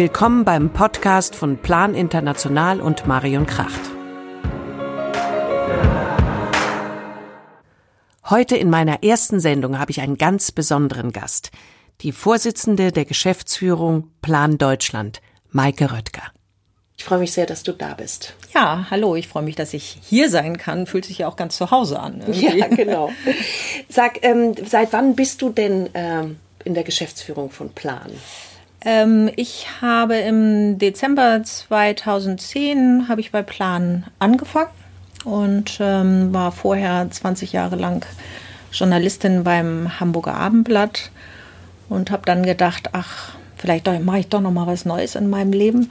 Willkommen beim Podcast von Plan International und Marion Kracht. Heute in meiner ersten Sendung habe ich einen ganz besonderen Gast. Die Vorsitzende der Geschäftsführung Plan Deutschland, Maike Röttger. Ich freue mich sehr, dass du da bist. Ja, hallo, ich freue mich, dass ich hier sein kann. Fühlt sich ja auch ganz zu Hause an. Irgendwie. Ja, genau. Sag, ähm, seit wann bist du denn ähm, in der Geschäftsführung von Plan? Ähm, ich habe im Dezember 2010 habe ich bei Plan angefangen und ähm, war vorher 20 Jahre lang Journalistin beim Hamburger Abendblatt und habe dann gedacht, ach, vielleicht mache ich doch noch mal was Neues in meinem Leben.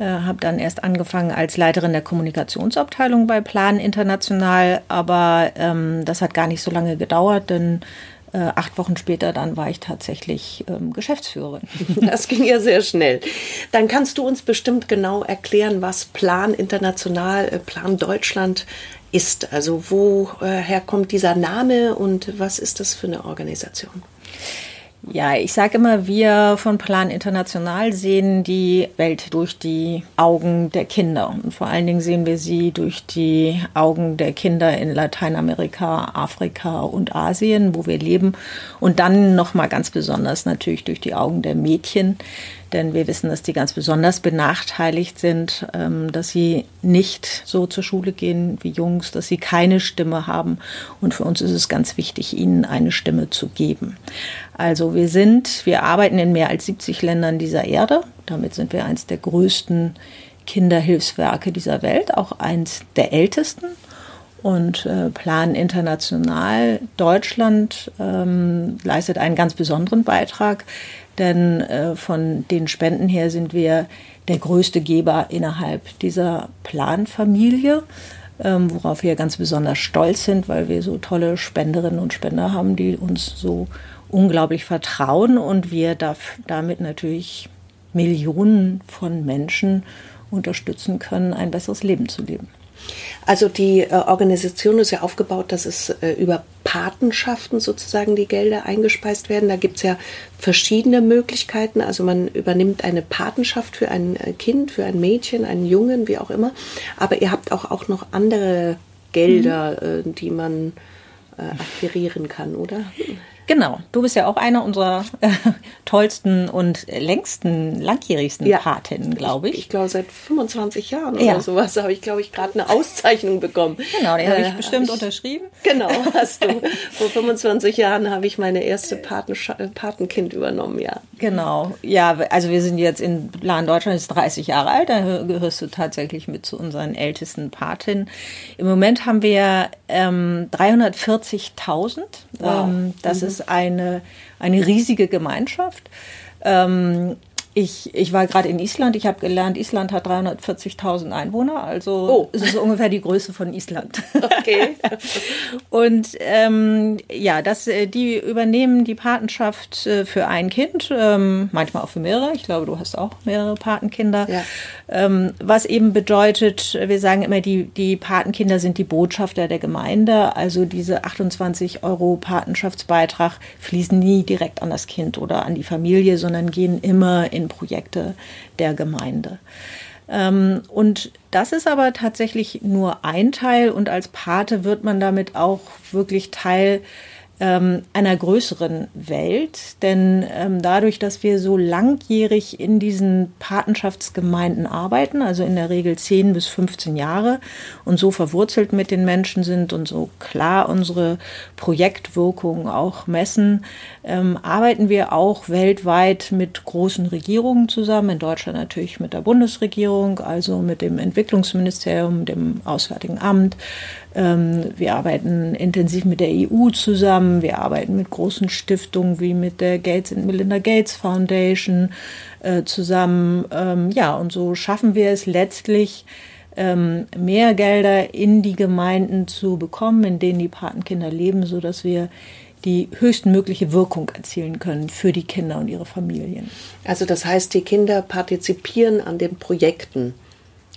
Äh, habe dann erst angefangen als Leiterin der Kommunikationsabteilung bei Plan International, aber ähm, das hat gar nicht so lange gedauert, denn äh, acht Wochen später dann war ich tatsächlich ähm, Geschäftsführerin. Das ging ja sehr schnell. Dann kannst du uns bestimmt genau erklären, was Plan International, äh, Plan Deutschland ist. Also woher kommt dieser Name und was ist das für eine Organisation? Ja, ich sage immer, wir von Plan International sehen die Welt durch die Augen der Kinder. Und vor allen Dingen sehen wir sie durch die Augen der Kinder in Lateinamerika, Afrika und Asien, wo wir leben. Und dann nochmal ganz besonders natürlich durch die Augen der Mädchen, denn wir wissen, dass die ganz besonders benachteiligt sind, ähm, dass sie nicht so zur Schule gehen wie Jungs, dass sie keine Stimme haben. Und für uns ist es ganz wichtig, ihnen eine Stimme zu geben. Also wir sind, wir arbeiten in mehr als 70 Ländern dieser Erde. Damit sind wir eines der größten Kinderhilfswerke dieser Welt, auch eins der ältesten. Und äh, Plan International Deutschland ähm, leistet einen ganz besonderen Beitrag, denn äh, von den Spenden her sind wir der größte Geber innerhalb dieser Planfamilie, ähm, worauf wir ganz besonders stolz sind, weil wir so tolle Spenderinnen und Spender haben, die uns so unglaublich vertrauen und wir damit natürlich Millionen von Menschen unterstützen können, ein besseres Leben zu leben. Also die äh, Organisation ist ja aufgebaut, dass es äh, über Patenschaften sozusagen die Gelder eingespeist werden. Da gibt es ja verschiedene Möglichkeiten. Also man übernimmt eine Patenschaft für ein äh, Kind, für ein Mädchen, einen Jungen, wie auch immer. Aber ihr habt auch, auch noch andere Gelder, mhm. äh, die man äh, akquirieren kann, oder? Genau, du bist ja auch einer unserer äh, tollsten und längsten, langjährigsten ja. Patinnen, glaube ich. Ich, ich glaube, seit 25 Jahren ja. oder sowas habe ich, glaube ich, gerade eine Auszeichnung bekommen. Genau, die habe ich äh, bestimmt hab ich, unterschrieben. Genau, hast du. Vor 25 Jahren habe ich meine erste Paten, Patenkind übernommen, ja. Genau, ja, also wir sind jetzt in Plan Deutschland, ist 30 Jahre alt, da gehörst du tatsächlich mit zu unseren ältesten Patinnen. Im Moment haben wir ähm, 340.000. Wow. Ähm, das mhm. ist ist eine, eine riesige Gemeinschaft. Ähm, ich, ich war gerade in Island. Ich habe gelernt, Island hat 340.000 Einwohner. Also oh. es ist ungefähr die Größe von Island. Okay. und ähm, ja, das, äh, die übernehmen die Patenschaft äh, für ein Kind, ähm, manchmal auch für mehrere. Ich glaube, du hast auch mehrere Patenkinder. Ja. Ähm, was eben bedeutet, wir sagen immer, die, die Patenkinder sind die Botschafter der Gemeinde. Also diese 28 Euro Patenschaftsbeitrag fließen nie direkt an das Kind oder an die Familie, sondern gehen immer in Projekte der Gemeinde. Ähm, und das ist aber tatsächlich nur ein Teil und als Pate wird man damit auch wirklich Teil ähm, einer größeren Welt. Denn ähm, dadurch, dass wir so langjährig in diesen Patenschaftsgemeinden arbeiten, also in der Regel 10 bis 15 Jahre und so verwurzelt mit den Menschen sind und so klar unsere Projektwirkung auch messen, ähm, arbeiten wir auch weltweit mit großen Regierungen zusammen. In Deutschland natürlich mit der Bundesregierung, also mit dem Entwicklungsministerium, dem Auswärtigen Amt, wir arbeiten intensiv mit der EU zusammen. Wir arbeiten mit großen Stiftungen wie mit der Gates and Melinda Gates Foundation äh, zusammen. Ähm, ja, und so schaffen wir es letztlich, ähm, mehr Gelder in die Gemeinden zu bekommen, in denen die Patenkinder leben, sodass wir die höchstmögliche Wirkung erzielen können für die Kinder und ihre Familien. Also das heißt, die Kinder partizipieren an den Projekten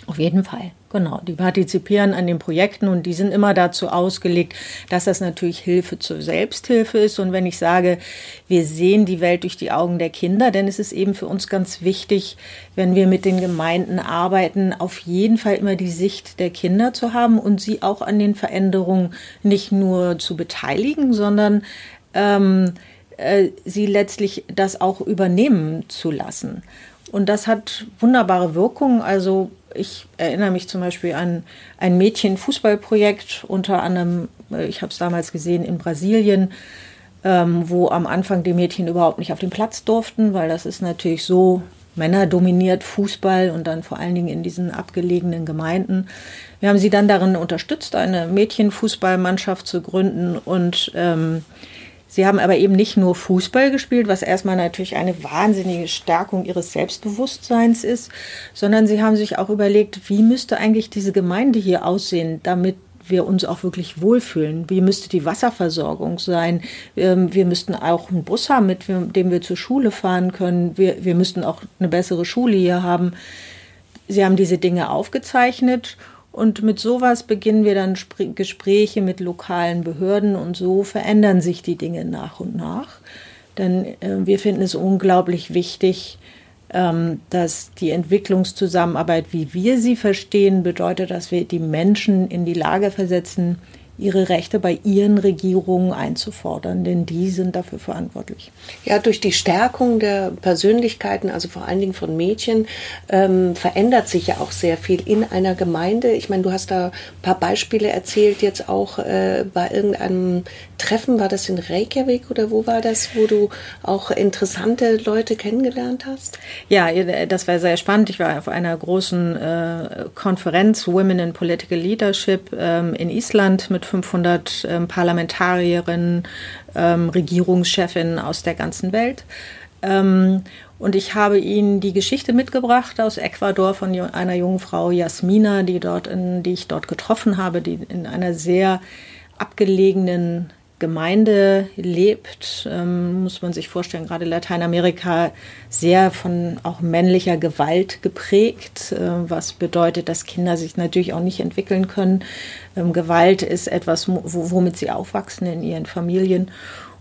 Auf jeden Fall, genau. Die partizipieren an den Projekten und die sind immer dazu ausgelegt, dass das natürlich Hilfe zur Selbsthilfe ist. Und wenn ich sage, wir sehen die Welt durch die Augen der Kinder, dann ist es eben für uns ganz wichtig, wenn wir mit den Gemeinden arbeiten, auf jeden Fall immer die Sicht der Kinder zu haben und sie auch an den Veränderungen nicht nur zu beteiligen, sondern ähm, äh, sie letztlich das auch übernehmen zu lassen. Und das hat wunderbare Wirkungen. Also ich erinnere mich zum Beispiel an ein Mädchen-Fußballprojekt, unter anderem, äh, ich habe es damals gesehen in Brasilien, ähm, wo am Anfang die Mädchen überhaupt nicht auf den Platz durften, weil das ist natürlich so männerdominiert Fußball und dann vor allen Dingen in diesen abgelegenen Gemeinden. Wir haben sie dann darin unterstützt, eine Mädchenfußballmannschaft zu gründen und ähm, Sie haben aber eben nicht nur Fußball gespielt, was erstmal natürlich eine wahnsinnige Stärkung ihres Selbstbewusstseins ist, sondern sie haben sich auch überlegt, wie müsste eigentlich diese Gemeinde hier aussehen, damit wir uns auch wirklich wohlfühlen. Wie müsste die Wasserversorgung sein? Ähm, wir müssten auch einen Bus haben, mit dem wir zur Schule fahren können. Wir, wir müssten auch eine bessere Schule hier haben. Sie haben diese Dinge aufgezeichnet und mit sowas beginnen wir dann Gespräche mit lokalen Behörden und so verändern sich die Dinge nach und nach. Denn äh, wir finden es unglaublich wichtig, ähm, dass die Entwicklungszusammenarbeit, wie wir sie verstehen, bedeutet, dass wir die Menschen in die Lage versetzen, ihre Rechte bei ihren Regierungen einzufordern, denn die sind dafür verantwortlich. Ja, durch die Stärkung der Persönlichkeiten, also vor allen Dingen von Mädchen, ähm, verändert sich ja auch sehr viel in einer Gemeinde. Ich meine, du hast da ein paar Beispiele erzählt, jetzt auch äh, bei irgendeinem Treffen, war das in Reykjavik oder wo war das, wo du auch interessante Leute kennengelernt hast? Ja, das war sehr spannend. Ich war auf einer großen äh, Konferenz Women in Political Leadership ähm, in Island mit 500 ähm, Parlamentarierinnen, ähm, Regierungschefinnen aus der ganzen Welt. Ähm, und ich habe ihnen die Geschichte mitgebracht aus Ecuador von einer jungen Frau, Jasmina, die, dort in, die ich dort getroffen habe, die in einer sehr abgelegenen Gemeinde lebt, ähm, muss man sich vorstellen, gerade Lateinamerika sehr von auch männlicher Gewalt geprägt, äh, was bedeutet, dass Kinder sich natürlich auch nicht entwickeln können. Ähm, Gewalt ist etwas, womit sie aufwachsen in ihren Familien.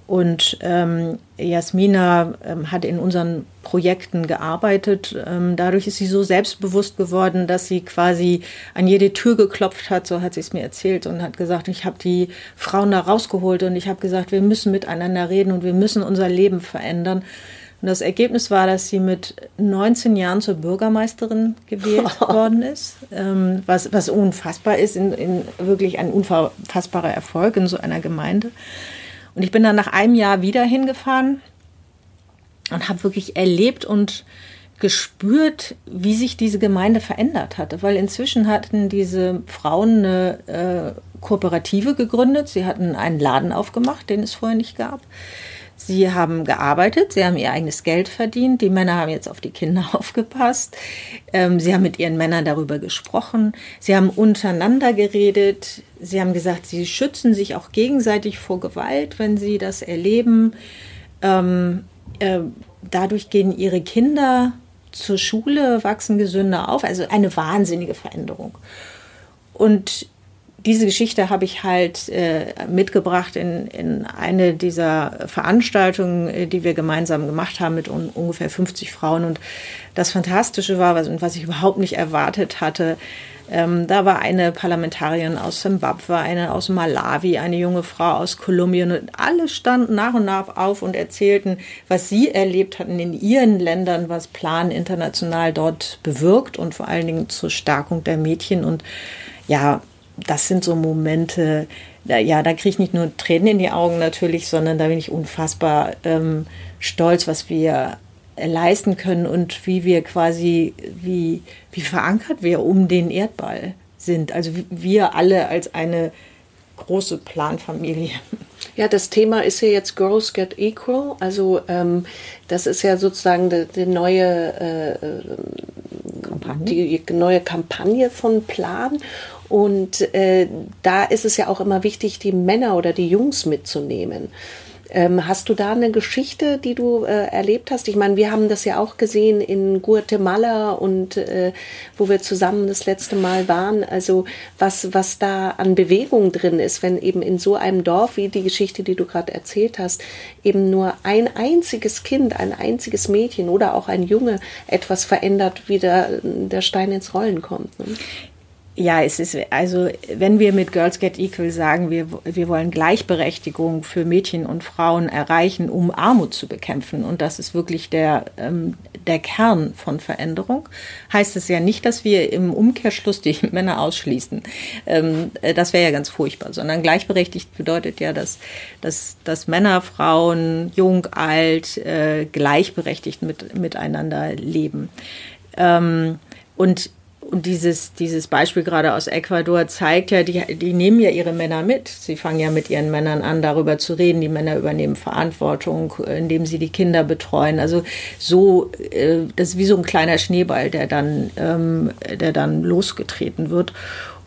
Und ähm, Jasmina ähm, hat in unseren Projekten gearbeitet. Ähm, dadurch ist sie so selbstbewusst geworden, dass sie quasi an jede Tür geklopft hat, so hat sie es mir erzählt und hat gesagt, ich habe die Frauen da rausgeholt und ich habe gesagt, wir müssen miteinander reden und wir müssen unser Leben verändern. Und das Ergebnis war, dass sie mit 19 Jahren zur Bürgermeisterin gewählt worden ist, ähm, was, was unfassbar ist, in, in wirklich ein unfassbarer Erfolg in so einer Gemeinde. Und ich bin dann nach einem Jahr wieder hingefahren und habe wirklich erlebt und gespürt, wie sich diese Gemeinde verändert hatte, weil inzwischen hatten diese Frauen eine äh, Kooperative gegründet, sie hatten einen Laden aufgemacht, den es vorher nicht gab. Sie haben gearbeitet, sie haben ihr eigenes Geld verdient, die Männer haben jetzt auf die Kinder aufgepasst, ähm, sie haben mit ihren Männern darüber gesprochen, sie haben untereinander geredet, sie haben gesagt, sie schützen sich auch gegenseitig vor Gewalt, wenn sie das erleben. Ähm, äh, dadurch gehen ihre Kinder zur Schule, wachsen gesünder auf, also eine wahnsinnige Veränderung. Und diese Geschichte habe ich halt äh, mitgebracht in, in eine dieser Veranstaltungen, äh, die wir gemeinsam gemacht haben mit un ungefähr 50 Frauen. Und das Fantastische war, was, was ich überhaupt nicht erwartet hatte, ähm, da war eine Parlamentarierin aus Zimbabwe, eine aus Malawi, eine junge Frau aus Kolumbien und alle standen nach und nach auf und erzählten, was sie erlebt hatten in ihren Ländern, was Plan international dort bewirkt und vor allen Dingen zur Stärkung der Mädchen und ja, das sind so Momente, da, ja, da kriege ich nicht nur Tränen in die Augen natürlich, sondern da bin ich unfassbar ähm, stolz, was wir leisten können und wie wir quasi, wie, wie verankert wir um den Erdball sind. Also wir alle als eine große Planfamilie. Ja, das Thema ist ja jetzt Girls Get Equal. Also ähm, das ist ja sozusagen die, die neue, äh, Kampagne. die neue Kampagne von Plan. Und äh, da ist es ja auch immer wichtig, die Männer oder die Jungs mitzunehmen. Ähm, hast du da eine Geschichte, die du äh, erlebt hast? Ich meine, wir haben das ja auch gesehen in Guatemala und äh, wo wir zusammen das letzte Mal waren. Also was, was da an Bewegung drin ist, wenn eben in so einem Dorf wie die Geschichte, die du gerade erzählt hast, eben nur ein einziges Kind, ein einziges Mädchen oder auch ein Junge etwas verändert, wie der, der Stein ins Rollen kommt. Ne? Ja, es ist, also wenn wir mit Girls Get Equal sagen, wir, wir wollen Gleichberechtigung für Mädchen und Frauen erreichen, um Armut zu bekämpfen, und das ist wirklich der, ähm, der Kern von Veränderung, heißt es ja nicht, dass wir im Umkehrschluss die Männer ausschließen. Ähm, äh, das wäre ja ganz furchtbar, sondern gleichberechtigt bedeutet ja, dass, dass, dass Männer, Frauen, jung, alt, äh, gleichberechtigt mit, miteinander leben. Ähm, und und dieses, dieses Beispiel gerade aus Ecuador zeigt ja, die, die nehmen ja ihre Männer mit. Sie fangen ja mit ihren Männern an, darüber zu reden. Die Männer übernehmen Verantwortung, indem sie die Kinder betreuen. Also so, äh, das ist wie so ein kleiner Schneeball, der dann, ähm, der dann losgetreten wird.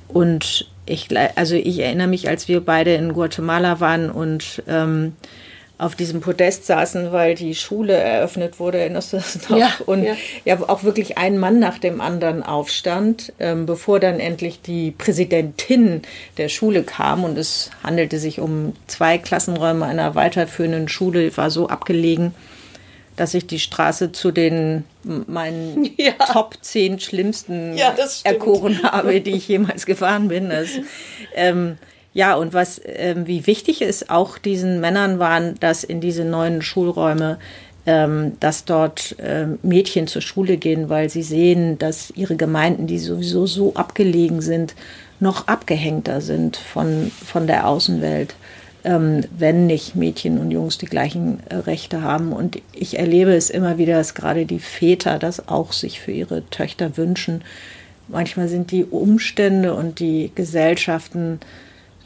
Und ich, also ich erinnere mich, als wir beide in Guatemala waren und ähm, auf diesem Podest saßen, weil die Schule eröffnet wurde, erinnerst du das noch? Ja, und ja. ja auch wirklich ein Mann nach dem anderen aufstand, ähm, bevor dann endlich die Präsidentin der Schule kam. Und es handelte sich um zwei Klassenräume einer weiterführenden Schule, war so abgelegen, dass ich die Straße zu den meinen ja. Top 10 schlimmsten erkoren habe, die ich jemals gefahren bin. Das, ähm, ja, und was, ähm, wie wichtig es auch diesen Männern waren, dass in diese neuen Schulräume, ähm, dass dort ähm, Mädchen zur Schule gehen, weil sie sehen, dass ihre Gemeinden, die sowieso so abgelegen sind, noch abgehängter sind von, von der Außenwelt, ähm, wenn nicht Mädchen und Jungs die gleichen äh, Rechte haben. Und ich erlebe es immer wieder, dass gerade die Väter das auch sich für ihre Töchter wünschen. Manchmal sind die Umstände und die Gesellschaften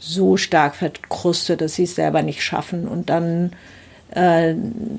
so stark verkrustet, dass sie es selber nicht schaffen. Und dann, äh,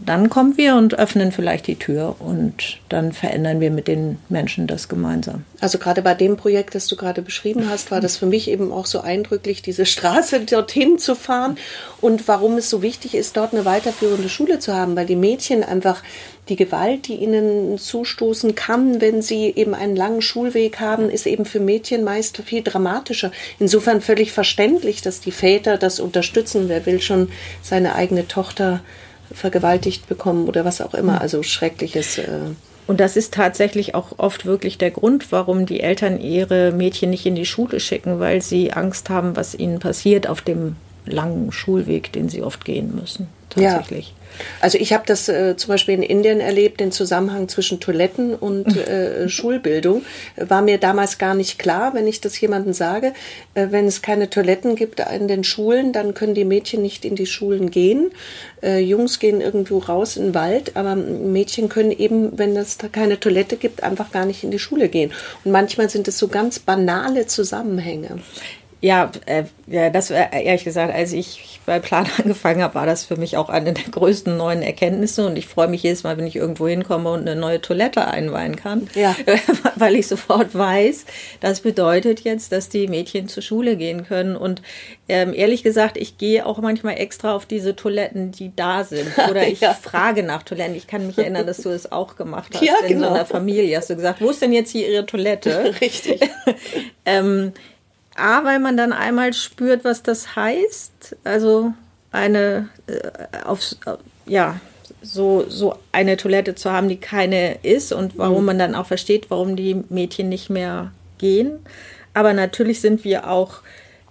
dann kommen wir und öffnen vielleicht die Tür und dann verändern wir mit den Menschen das gemeinsam. Also gerade bei dem Projekt, das du gerade beschrieben hast, war das für mich eben auch so eindrücklich, diese Straße dorthin zu fahren und warum es so wichtig ist, dort eine weiterführende Schule zu haben, weil die Mädchen einfach die Gewalt, die ihnen zustoßen kann, wenn sie eben einen langen Schulweg haben, ist eben für Mädchen meist viel dramatischer. Insofern völlig verständlich, dass die Väter das unterstützen. Wer will schon seine eigene Tochter vergewaltigt bekommen oder was auch immer. Also schreckliches. Äh und das ist tatsächlich auch oft wirklich der Grund, warum die Eltern ihre Mädchen nicht in die Schule schicken, weil sie Angst haben, was ihnen passiert auf dem langen Schulweg, den sie oft gehen müssen. Tatsächlich. Also ich habe das äh, zum Beispiel in Indien erlebt, den Zusammenhang zwischen Toiletten und äh, Schulbildung. War mir damals gar nicht klar, wenn ich das jemandem sage. Äh, wenn es keine Toiletten gibt in den Schulen, dann können die Mädchen nicht in die Schulen gehen. Äh, Jungs gehen irgendwo raus in den Wald, aber Mädchen können eben, wenn es da keine Toilette gibt, einfach gar nicht in die Schule gehen. Und manchmal sind es so ganz banale Zusammenhänge. Ja, äh, ja, das äh, ehrlich gesagt, als ich bei Plan angefangen habe, war das für mich auch eine der größten neuen Erkenntnisse und ich freue mich jedes Mal, wenn ich irgendwo hinkomme und eine neue Toilette einweihen kann, ja. weil ich sofort weiß, das bedeutet jetzt, dass die Mädchen zur Schule gehen können und ähm, ehrlich gesagt, ich gehe auch manchmal extra auf diese Toiletten, die da sind oder ich ja. frage nach Toiletten. Ich kann mich erinnern, dass du es auch gemacht hast ja, in genau. so einer Familie. Hast du gesagt, wo ist denn jetzt hier ihre Toilette? Richtig. ähm, A, weil man dann einmal spürt, was das heißt. Also eine äh, auf, ja, so, so eine Toilette zu haben, die keine ist und warum mhm. man dann auch versteht, warum die Mädchen nicht mehr gehen. Aber natürlich sind wir auch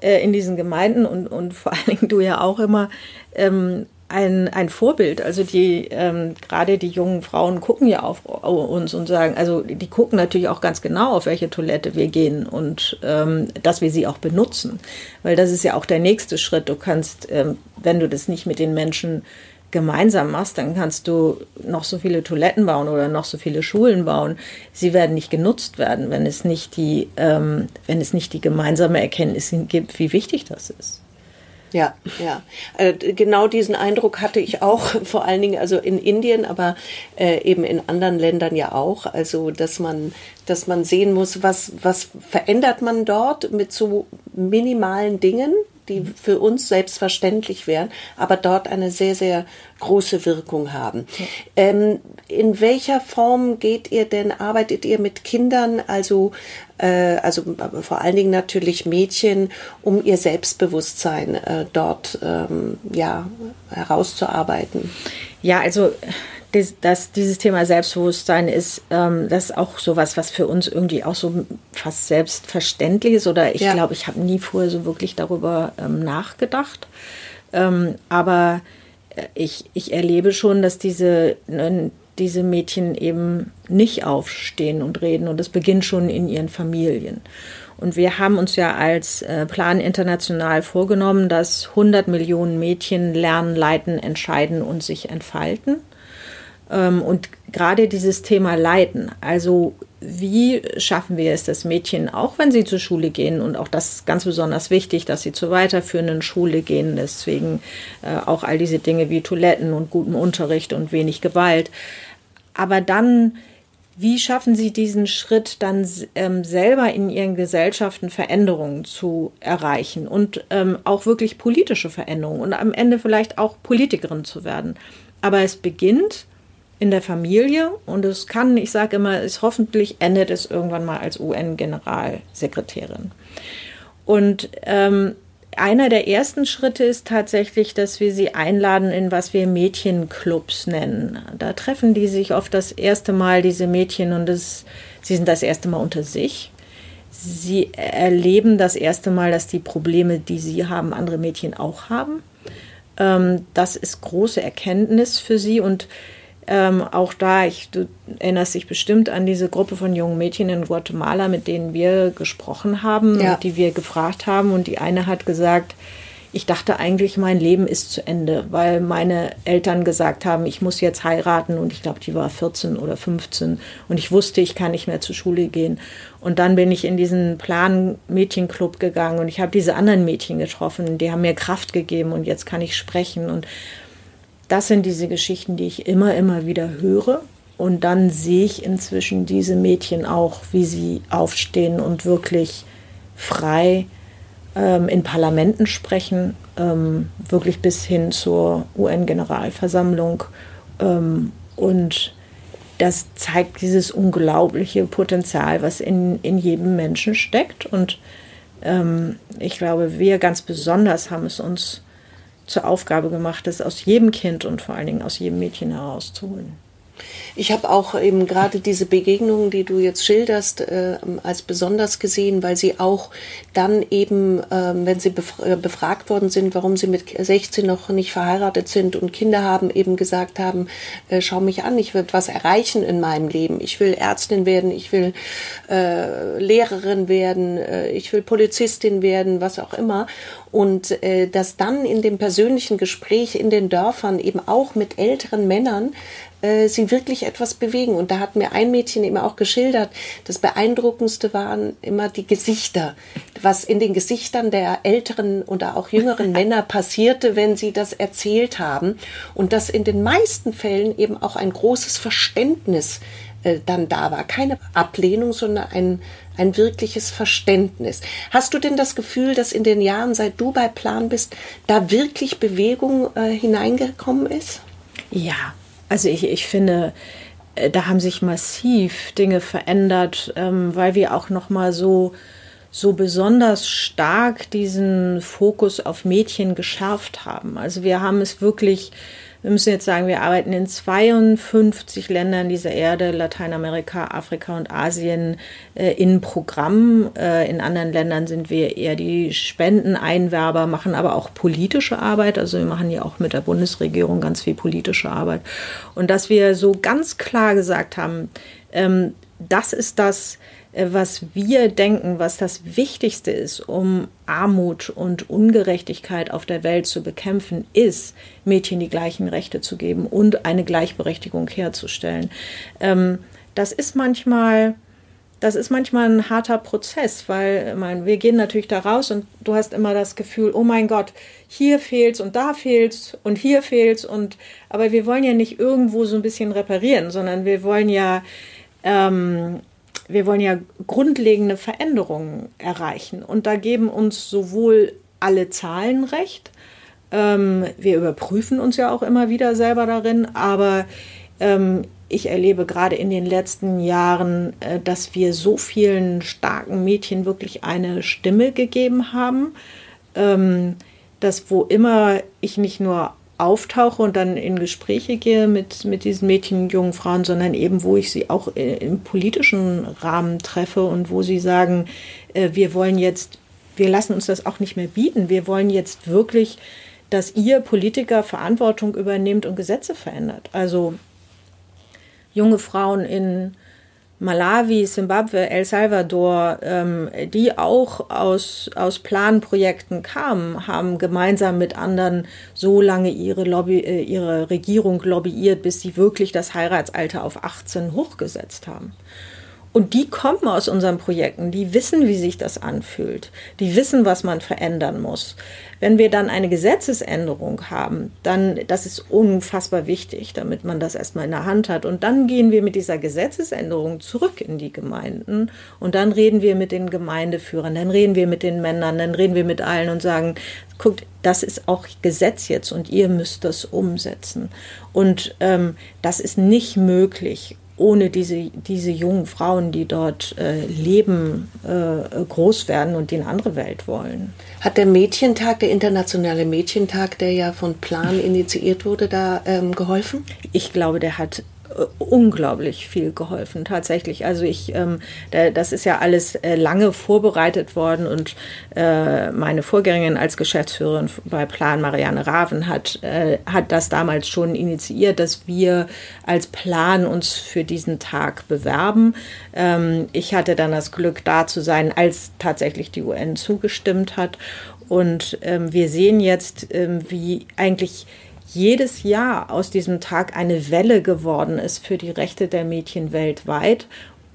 äh, in diesen Gemeinden und, und vor allen Dingen du ja auch immer ähm, ein, ein Vorbild. Also die ähm, gerade die jungen Frauen gucken ja auf uns und sagen, also die gucken natürlich auch ganz genau, auf welche Toilette wir gehen und ähm, dass wir sie auch benutzen. Weil das ist ja auch der nächste Schritt. Du kannst, ähm, wenn du das nicht mit den Menschen gemeinsam machst, dann kannst du noch so viele Toiletten bauen oder noch so viele Schulen bauen. Sie werden nicht genutzt werden, wenn es nicht die, ähm, wenn es nicht die gemeinsame Erkenntnis gibt, wie wichtig das ist. Ja, ja. Äh, genau diesen Eindruck hatte ich auch, vor allen Dingen also in Indien, aber äh, eben in anderen Ländern ja auch. Also, dass man, dass man sehen muss, was, was verändert man dort mit so minimalen Dingen, die für uns selbstverständlich wären, aber dort eine sehr, sehr große Wirkung haben. Ähm, in welcher Form geht ihr denn, arbeitet ihr mit Kindern, also, also vor allen Dingen natürlich Mädchen, um ihr Selbstbewusstsein äh, dort ähm, ja, herauszuarbeiten? Ja, also das, das, dieses Thema Selbstbewusstsein ist, ähm, das ist auch sowas, was für uns irgendwie auch so fast selbstverständlich ist. Oder ich ja. glaube, ich habe nie vorher so wirklich darüber ähm, nachgedacht. Ähm, aber äh, ich, ich erlebe schon, dass diese, ne, diese Mädchen eben nicht aufstehen und reden. Und das beginnt schon in ihren Familien. Und wir haben uns ja als äh, Plan international vorgenommen, dass 100 Millionen Mädchen lernen, leiten, entscheiden und sich entfalten. Ähm, und gerade dieses Thema Leiden, also wie schaffen wir es, dass Mädchen, auch wenn sie zur Schule gehen, und auch das ist ganz besonders wichtig, dass sie zur weiterführenden Schule gehen, deswegen äh, auch all diese Dinge wie Toiletten und guten Unterricht und wenig Gewalt, aber dann wie schaffen Sie diesen Schritt dann ähm, selber in Ihren Gesellschaften Veränderungen zu erreichen und ähm, auch wirklich politische Veränderungen und am Ende vielleicht auch Politikerin zu werden? Aber es beginnt in der Familie und es kann, ich sage immer, es hoffentlich endet es irgendwann mal als UN-Generalsekretärin. Und ähm, einer der ersten Schritte ist tatsächlich, dass wir sie einladen in was wir Mädchenclubs nennen. Da treffen die sich oft das erste Mal, diese Mädchen, und das, sie sind das erste Mal unter sich. Sie erleben das erste Mal, dass die Probleme, die sie haben, andere Mädchen auch haben. Ähm, das ist große Erkenntnis für sie und ähm, auch da, ich, du erinnerst dich bestimmt an diese Gruppe von jungen Mädchen in Guatemala, mit denen wir gesprochen haben ja. die wir gefragt haben. Und die eine hat gesagt, ich dachte eigentlich, mein Leben ist zu Ende, weil meine Eltern gesagt haben, ich muss jetzt heiraten und ich glaube, die war 14 oder 15 und ich wusste, ich kann nicht mehr zur Schule gehen. Und dann bin ich in diesen Plan Mädchenclub gegangen und ich habe diese anderen Mädchen getroffen, die haben mir Kraft gegeben und jetzt kann ich sprechen und das sind diese Geschichten, die ich immer, immer wieder höre. Und dann sehe ich inzwischen diese Mädchen auch, wie sie aufstehen und wirklich frei ähm, in Parlamenten sprechen, ähm, wirklich bis hin zur UN-Generalversammlung. Ähm, und das zeigt dieses unglaubliche Potenzial, was in, in jedem Menschen steckt. Und ähm, ich glaube, wir ganz besonders haben es uns zur Aufgabe gemacht, das aus jedem Kind und vor allen Dingen aus jedem Mädchen herauszuholen. Ich habe auch eben gerade diese Begegnungen, die du jetzt schilderst, äh, als besonders gesehen, weil sie auch dann eben, äh, wenn sie befra äh, befragt worden sind, warum sie mit 16 noch nicht verheiratet sind und Kinder haben, eben gesagt haben, äh, schau mich an, ich will was erreichen in meinem Leben. Ich will Ärztin werden, ich will äh, Lehrerin werden, äh, ich will Polizistin werden, was auch immer. Und dass dann in dem persönlichen Gespräch in den Dörfern eben auch mit älteren Männern äh, sie wirklich etwas bewegen. Und da hat mir ein Mädchen eben auch geschildert, das Beeindruckendste waren immer die Gesichter, was in den Gesichtern der älteren oder auch jüngeren Männer passierte, wenn sie das erzählt haben. Und dass in den meisten Fällen eben auch ein großes Verständnis äh, dann da war. Keine Ablehnung, sondern ein, ein wirkliches Verständnis. Hast du denn das Gefühl, dass in den Jahren, seit du bei Plan bist, da wirklich Bewegung äh, hineingekommen ist? Ja, also ich, ich finde, äh, da haben sich massiv Dinge verändert, ähm, weil wir auch noch mal so so besonders stark diesen Fokus auf Mädchen geschärft haben. Also wir haben es wirklich wir müssen jetzt sagen, wir arbeiten in 52 Ländern dieser Erde, Lateinamerika, Afrika und Asien, äh, in Programmen. Äh, in anderen Ländern sind wir eher die Spendeneinwerber, machen aber auch politische Arbeit. Also wir machen ja auch mit der Bundesregierung ganz viel politische Arbeit. Und dass wir so ganz klar gesagt haben, ähm, das ist das, was wir denken, was das Wichtigste ist, um Armut und Ungerechtigkeit auf der Welt zu bekämpfen, ist, Mädchen die gleichen Rechte zu geben und eine Gleichberechtigung herzustellen. Ähm, das ist manchmal, das ist manchmal ein harter Prozess, weil mein, wir gehen natürlich da raus und du hast immer das Gefühl, oh mein Gott, hier fehlt's und da fehlt's und hier fehlt's und aber wir wollen ja nicht irgendwo so ein bisschen reparieren, sondern wir wollen ja ähm, wir wollen ja grundlegende Veränderungen erreichen. Und da geben uns sowohl alle Zahlen recht. Ähm, wir überprüfen uns ja auch immer wieder selber darin, aber ähm, ich erlebe gerade in den letzten Jahren, äh, dass wir so vielen starken Mädchen wirklich eine Stimme gegeben haben, ähm, dass wo immer ich nicht nur auftauche und dann in Gespräche gehe mit, mit diesen Mädchen jungen Frauen, sondern eben, wo ich sie auch im politischen Rahmen treffe und wo sie sagen, äh, wir wollen jetzt, wir lassen uns das auch nicht mehr bieten, wir wollen jetzt wirklich, dass ihr Politiker Verantwortung übernehmt und Gesetze verändert. Also junge Frauen in Malawi, Simbabwe, El Salvador, ähm, die auch aus, aus Planprojekten kamen, haben gemeinsam mit anderen so lange ihre, Lobby, äh, ihre Regierung lobbyiert, bis sie wirklich das Heiratsalter auf 18 hochgesetzt haben. Und die kommen aus unseren Projekten, die wissen, wie sich das anfühlt, die wissen, was man verändern muss. Wenn wir dann eine Gesetzesänderung haben, dann, das ist unfassbar wichtig, damit man das erstmal in der Hand hat. Und dann gehen wir mit dieser Gesetzesänderung zurück in die Gemeinden und dann reden wir mit den Gemeindeführern, dann reden wir mit den Männern, dann reden wir mit allen und sagen, guckt, das ist auch Gesetz jetzt und ihr müsst das umsetzen. Und ähm, das ist nicht möglich ohne diese, diese jungen Frauen, die dort äh, leben, äh, groß werden und die in andere Welt wollen. Hat der Mädchentag, der internationale Mädchentag, der ja von Plan initiiert wurde, da ähm, geholfen? Ich glaube, der hat unglaublich viel geholfen, tatsächlich. Also ich, ähm, das ist ja alles äh, lange vorbereitet worden und äh, meine Vorgängerin als Geschäftsführerin bei Plan, Marianne Raven, hat, äh, hat das damals schon initiiert, dass wir als Plan uns für diesen Tag bewerben. Ähm, ich hatte dann das Glück, da zu sein, als tatsächlich die UN zugestimmt hat. Und ähm, wir sehen jetzt, ähm, wie eigentlich jedes Jahr aus diesem Tag eine Welle geworden ist für die Rechte der Mädchen weltweit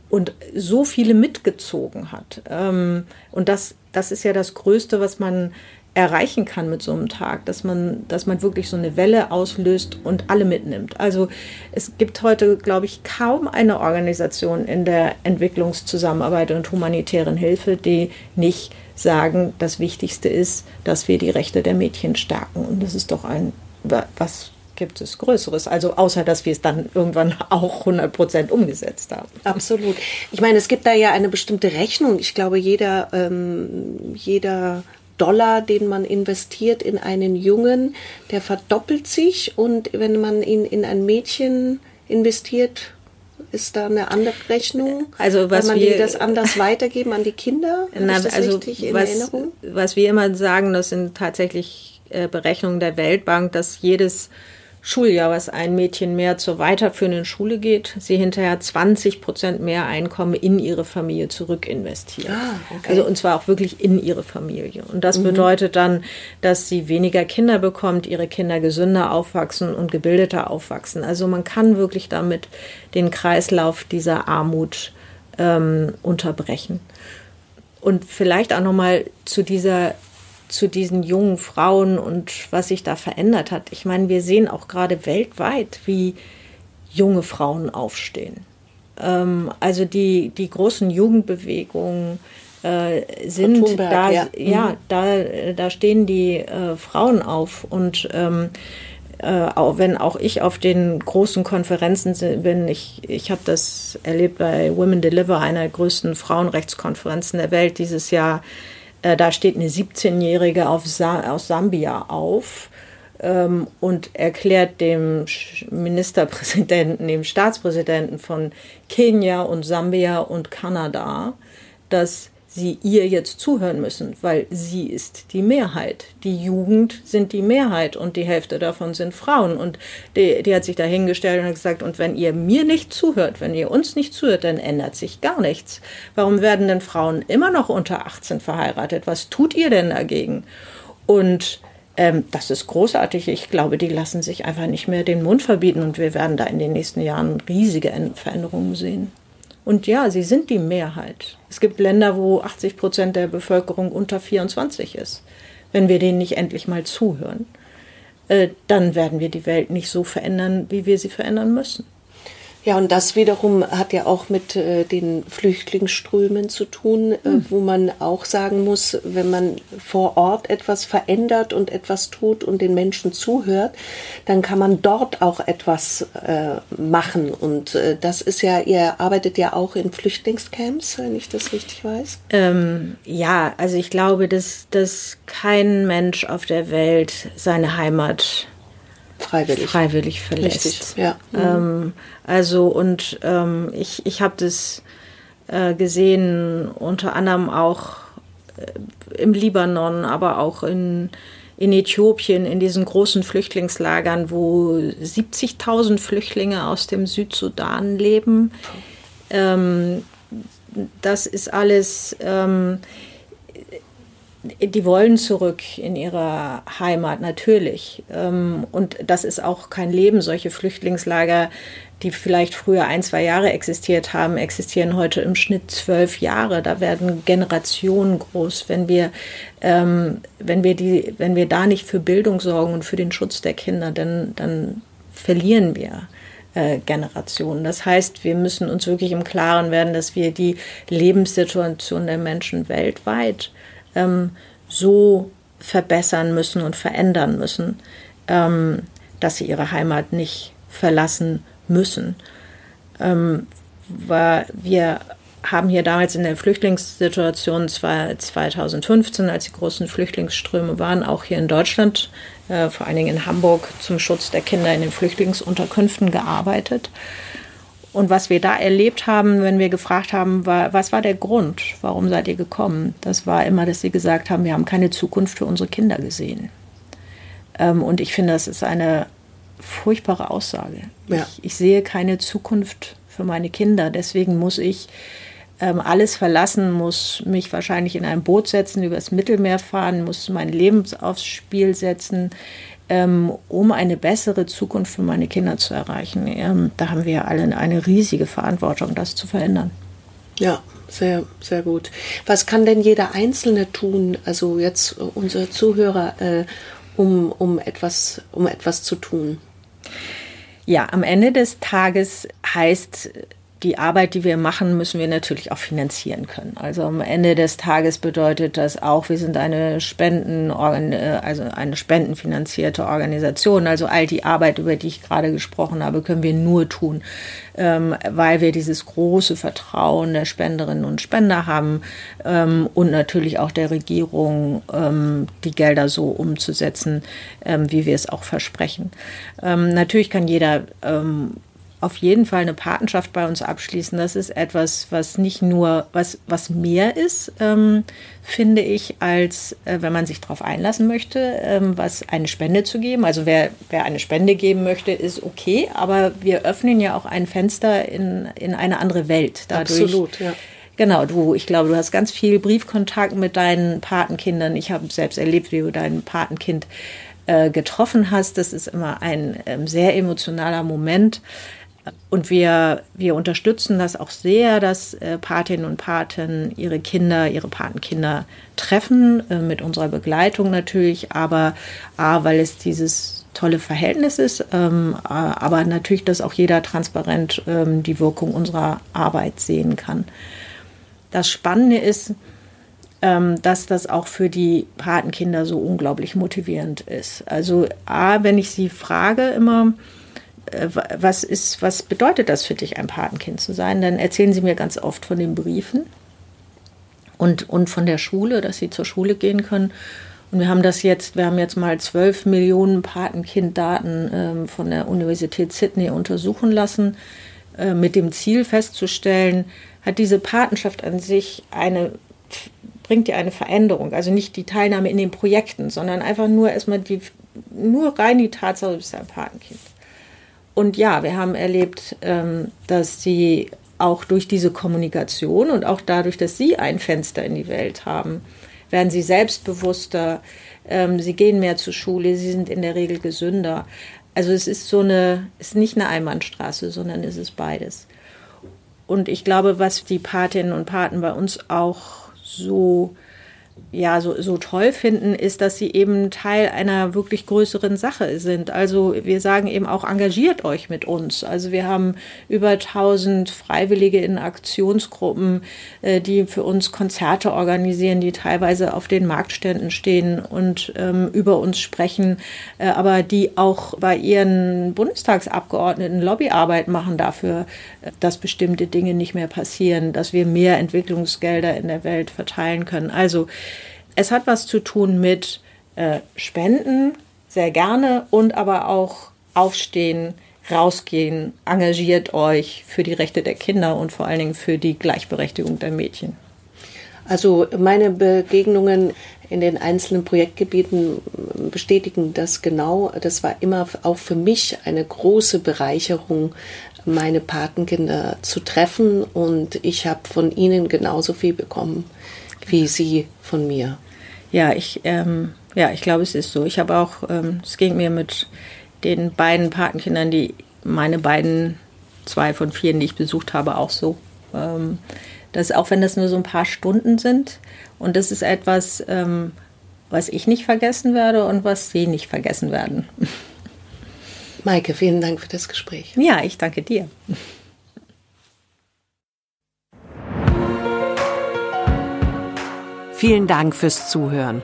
und so viele mitgezogen hat. Ähm, und das, das ist ja das Größte, was man erreichen kann mit so einem Tag, dass man, dass man wirklich so eine Welle auslöst und alle mitnimmt. Also es gibt heute, glaube ich, kaum eine Organisation in der Entwicklungszusammenarbeit und humanitären Hilfe, die nicht sagen, das Wichtigste ist, dass wir die Rechte der Mädchen stärken. Und das ist doch ein was gibt es Größeres? Also außer, dass wir es dann irgendwann auch 100 Prozent umgesetzt haben. Absolut. Ich meine, es gibt da ja eine bestimmte Rechnung. Ich glaube, jeder, ähm, jeder Dollar, den man investiert in einen Jungen, der verdoppelt sich. Und wenn man ihn in ein Mädchen investiert, ist da eine andere Rechnung? Also was Kann man wir, das anders weitergeben an die Kinder? Na, also was, was wir immer sagen, das sind tatsächlich Berechnungen der Weltbank, dass jedes Schuljahr, was ein Mädchen mehr zur weiterführenden Schule geht, sie hinterher 20 Prozent mehr Einkommen in ihre Familie zurück investiert. Ah, okay. Also und zwar auch wirklich in ihre Familie. Und das mhm. bedeutet dann, dass sie weniger Kinder bekommt, ihre Kinder gesünder aufwachsen und gebildeter aufwachsen. Also man kann wirklich damit den Kreislauf dieser Armut ähm, unterbrechen. Und vielleicht auch nochmal zu dieser zu diesen jungen Frauen und was sich da verändert hat. Ich meine, wir sehen auch gerade weltweit, wie junge Frauen aufstehen. Ähm, also die, die großen Jugendbewegungen äh, sind da, ja, ja mhm. da, da stehen die äh, Frauen auf und ähm, äh, auch wenn auch ich auf den großen Konferenzen bin, ich, ich habe das erlebt bei Women Deliver, einer der größten Frauenrechtskonferenzen der Welt dieses Jahr da steht eine 17-Jährige aus Sambia auf ähm, und erklärt dem Ministerpräsidenten, dem Staatspräsidenten von Kenia und Sambia und Kanada, dass sie ihr jetzt zuhören müssen, weil sie ist die Mehrheit. Die Jugend sind die Mehrheit und die Hälfte davon sind Frauen. Und die, die hat sich da hingestellt und gesagt, und wenn ihr mir nicht zuhört, wenn ihr uns nicht zuhört, dann ändert sich gar nichts. Warum werden denn Frauen immer noch unter 18 verheiratet? Was tut ihr denn dagegen? Und ähm, das ist großartig. Ich glaube, die lassen sich einfach nicht mehr den Mund verbieten und wir werden da in den nächsten Jahren riesige Veränderungen sehen. Und ja, sie sind die Mehrheit. Es gibt Länder, wo 80 Prozent der Bevölkerung unter 24 ist. Wenn wir denen nicht endlich mal zuhören, äh, dann werden wir die Welt nicht so verändern, wie wir sie verändern müssen. Ja, und das wiederum hat ja auch mit äh, den Flüchtlingsströmen zu tun, äh, hm. wo man auch sagen muss, wenn man vor Ort etwas verändert und etwas tut und den Menschen zuhört, dann kann man dort auch etwas äh, machen. Und äh, das ist ja, ihr arbeitet ja auch in Flüchtlingscamps, wenn ich das richtig weiß. Ähm, ja, also ich glaube, dass, dass kein Mensch auf der Welt seine Heimat freiwillig, freiwillig verlässt. Richtig, ja. Ähm, also und ähm, ich, ich habe das äh, gesehen, unter anderem auch äh, im Libanon, aber auch in, in Äthiopien, in diesen großen Flüchtlingslagern, wo 70.000 Flüchtlinge aus dem Südsudan leben. Ähm, das ist alles ähm, die wollen zurück in ihre Heimat, natürlich. Ähm, und das ist auch kein Leben. Solche Flüchtlingslager, die vielleicht früher ein, zwei Jahre existiert haben, existieren heute im Schnitt zwölf Jahre. Da werden Generationen groß. Wenn wir, ähm, wenn wir, die, wenn wir da nicht für Bildung sorgen und für den Schutz der Kinder, dann, dann verlieren wir. Äh, Generationen. Das heißt, wir müssen uns wirklich im Klaren werden, dass wir die Lebenssituation der Menschen weltweit ähm, so verbessern müssen und verändern müssen, ähm, dass sie ihre Heimat nicht verlassen müssen. Ähm, wir haben hier damals in der Flüchtlingssituation 2015, als die großen Flüchtlingsströme waren, auch hier in Deutschland, äh, vor allen Dingen in Hamburg, zum Schutz der Kinder in den Flüchtlingsunterkünften gearbeitet. Und was wir da erlebt haben, wenn wir gefragt haben, war, was war der Grund, warum seid ihr gekommen? Das war immer, dass sie gesagt haben, wir haben keine Zukunft für unsere Kinder gesehen. Ähm, und ich finde, das ist eine furchtbare Aussage. Ja. Ich, ich, sehe keine Zukunft für meine Kinder. Deswegen muss ich ähm, alles verlassen, muss mich wahrscheinlich in ein Boot setzen, übers Mittelmeer fahren, muss mein Leben aufs Spiel setzen ähm, um eine bessere Zukunft für meine Kinder zu erreichen. Ähm, da haben wir alle eine riesige Verantwortung, das zu verändern. Ja, sehr, sehr gut. Was kann denn jeder Einzelne tun, also jetzt unsere Zuhörer, äh, um, um, etwas, um etwas zu tun? Ja, am Ende des Tages heißt die Arbeit, die wir machen, müssen wir natürlich auch finanzieren können. Also am Ende des Tages bedeutet das auch, wir sind eine Spenden, äh, also eine spendenfinanzierte Organisation. Also all die Arbeit, über die ich gerade gesprochen habe, können wir nur tun, ähm, weil wir dieses große Vertrauen der Spenderinnen und Spender haben ähm, und natürlich auch der Regierung, ähm, die Gelder so umzusetzen, wie wir es auch versprechen. natürlich kann jeder auf jeden Fall eine Patenschaft bei uns abschließen. Das ist etwas, was nicht nur, was, was mehr ist, ähm, finde ich, als äh, wenn man sich darauf einlassen möchte, ähm, was eine Spende zu geben. Also wer, wer eine Spende geben möchte, ist okay, aber wir öffnen ja auch ein Fenster in, in eine andere Welt. Dadurch, Absolut, ja. Genau, du, ich glaube, du hast ganz viel Briefkontakt mit deinen Patenkindern. Ich habe selbst erlebt, wie du dein Patenkind äh, getroffen hast. Das ist immer ein ähm, sehr emotionaler Moment. Und wir, wir unterstützen das auch sehr, dass äh, Patinnen und Paten ihre Kinder, ihre Patenkinder treffen, äh, mit unserer Begleitung natürlich, aber A, weil es dieses tolle Verhältnis ist, ähm, aber natürlich, dass auch jeder transparent ähm, die Wirkung unserer Arbeit sehen kann. Das Spannende ist, ähm, dass das auch für die Patenkinder so unglaublich motivierend ist. Also A, wenn ich sie frage immer, was ist, was bedeutet das für dich, ein Patenkind zu sein? Dann erzählen sie mir ganz oft von den Briefen und, und von der Schule, dass sie zur Schule gehen können. Und wir haben das jetzt, wir haben jetzt mal zwölf Millionen Patenkinddaten ähm, von der Universität Sydney untersuchen lassen, äh, mit dem Ziel festzustellen, hat diese Patenschaft an sich eine, bringt dir eine Veränderung. Also nicht die Teilnahme in den Projekten, sondern einfach nur erstmal die, nur rein die Tatsache, du bist ein Patenkind. Und ja, wir haben erlebt, ähm, dass sie auch durch diese Kommunikation und auch dadurch, dass sie ein Fenster in die Welt haben, werden sie selbstbewusster, ähm, sie gehen mehr zur Schule, sie sind in der Regel gesünder. Also es ist so eine, es ist nicht eine Einbahnstraße, sondern es ist beides. Und ich glaube, was die Patinnen und Paten bei uns auch so ja so, so toll finden, ist, dass sie eben Teil einer wirklich größeren Sache sind. Also wir sagen eben auch, engagiert euch mit uns. Also wir haben über 1000 Freiwillige in Aktionsgruppen, äh, die für uns Konzerte organisieren, die teilweise auf den Marktständen stehen und ähm, über uns sprechen, äh, aber die auch bei ihren Bundestagsabgeordneten Lobbyarbeit machen dafür, äh, dass bestimmte Dinge nicht mehr passieren, dass wir mehr Entwicklungsgelder in der Welt verteilen können. Also es hat was zu tun mit äh, Spenden, sehr gerne, und aber auch aufstehen, rausgehen, engagiert euch für die Rechte der Kinder und vor allen Dingen für die Gleichberechtigung der Mädchen. Also meine Begegnungen in den einzelnen Projektgebieten bestätigen das genau. Das war immer auch für mich eine große Bereicherung, meine Patenkinder zu treffen und ich habe von ihnen genauso viel bekommen wie sie von mir. Ja, ich, ähm, ja, ich glaube, es ist so. Ich habe auch, ähm, es ging mir mit den beiden Patenkindern, die meine beiden, zwei von vier, die ich besucht habe, auch so. Ähm, dass auch wenn das nur so ein paar Stunden sind und das ist etwas, ähm, was ich nicht vergessen werde und was sie nicht vergessen werden. Maike, vielen Dank für das Gespräch. Ja, ich danke dir. Vielen Dank fürs Zuhören.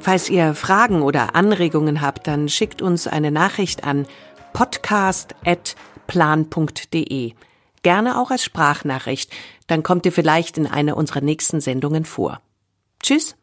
Falls ihr Fragen oder Anregungen habt, dann schickt uns eine Nachricht an podcast.plan.de. Gerne auch als Sprachnachricht, dann kommt ihr vielleicht in einer unserer nächsten Sendungen vor. Tschüss.